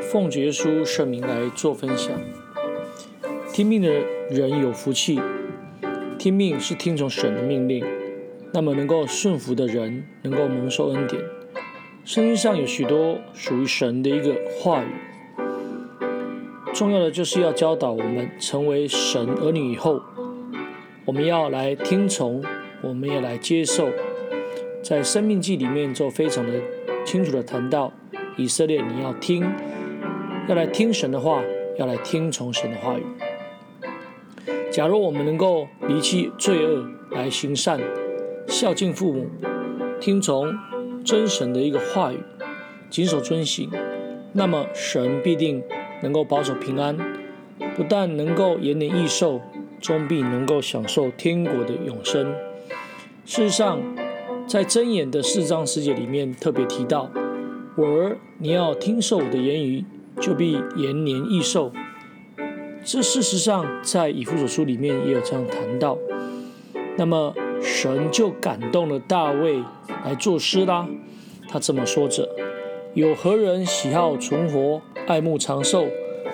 奉耶稣圣名来做分享。听命的人有福气，听命是听从神的命令，那么能够顺服的人能够蒙受恩典。圣经上有许多属于神的一个话语，重要的就是要教导我们成为神儿女以后，我们要来听从，我们要来接受。在生命记里面就非常的清楚的谈到。以色列，你要听，要来听神的话，要来听从神的话语。假如我们能够离弃罪恶，来行善，孝敬父母，听从真神的一个话语，谨守遵行，那么神必定能够保守平安，不但能够延年益寿，终必能够享受天国的永生。事实上，在箴言的四章十节里面特别提到。我儿，你要听受我的言语，就必延年益寿。这事实上在以弗所书里面也有这样谈到。那么神就感动了大卫来作诗啦。他这么说着：有何人喜好存活，爱慕长寿，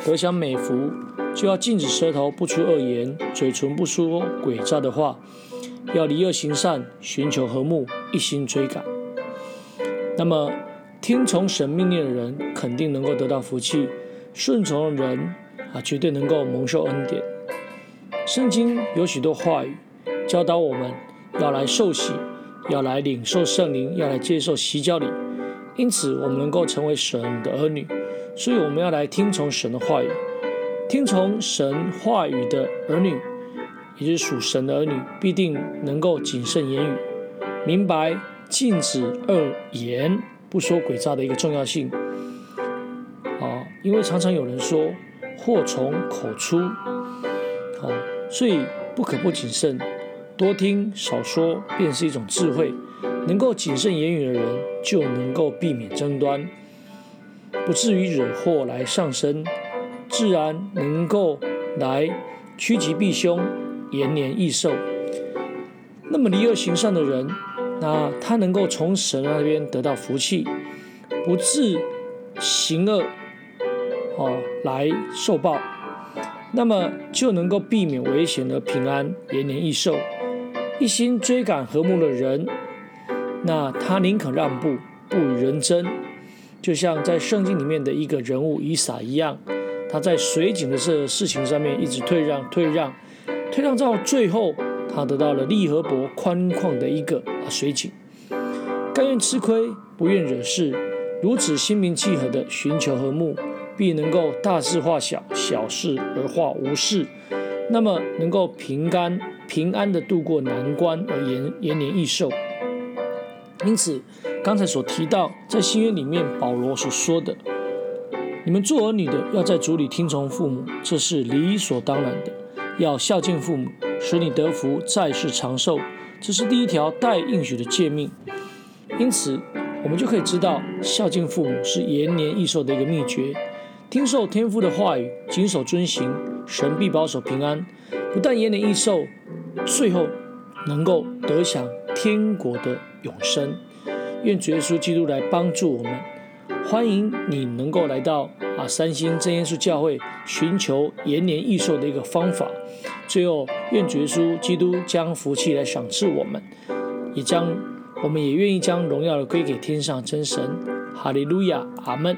得享美福，就要禁止舌头不出恶言，嘴唇不说诡诈的话，要离恶行善，寻求和睦，一心追赶。那么。听从神命令的人，肯定能够得到福气；顺从的人啊，绝对能够蒙受恩典。圣经有许多话语教导我们要来受洗，要来领受圣灵，要来接受洗脚礼。因此，我们能够成为神的儿女，所以我们要来听从神的话语。听从神话语的儿女，也就是属神的儿女，必定能够谨慎言语，明白禁止恶言。不说诡诈的一个重要性啊，因为常常有人说祸从口出啊，所以不可不谨慎，多听少说便是一种智慧。能够谨慎言语的人，就能够避免争端，不至于惹祸来上身，自然能够来趋吉避凶，延年益寿。那么离恶行善的人，那他能够从神那边得到福气，不自行恶，哦，来受报，那么就能够避免危险而平安，延年益寿。一心追赶和睦的人，那他宁可让步，不与人争，就像在圣经里面的一个人物以撒一样，他在水井的这事情上面一直退让、退让、退让，到最后。他得到了利和伯宽旷的一个水井，甘愿吃亏，不愿惹事，如此心平气和的寻求和睦，必能够大事化小，小事而化无事，那么能够平安平安的度过难关而延延年益寿。因此，刚才所提到在新约里面保罗所说的，你们做儿女的要在主里听从父母，这是理所当然的，要孝敬父母。使你得福，在世长寿，这是第一条带应许的诫命。因此，我们就可以知道，孝敬父母是延年益寿的一个秘诀。听受天父的话语，谨守遵行，神必保守平安，不但延年益寿，最后能够得享天国的永生。愿主耶稣基督来帮助我们。欢迎你能够来到啊三星真耶稣教会，寻求延年益寿的一个方法。最后，愿主耶稣基督将福气来赏赐我们，也将我们也愿意将荣耀的归给天上真神。哈利路亚，阿门。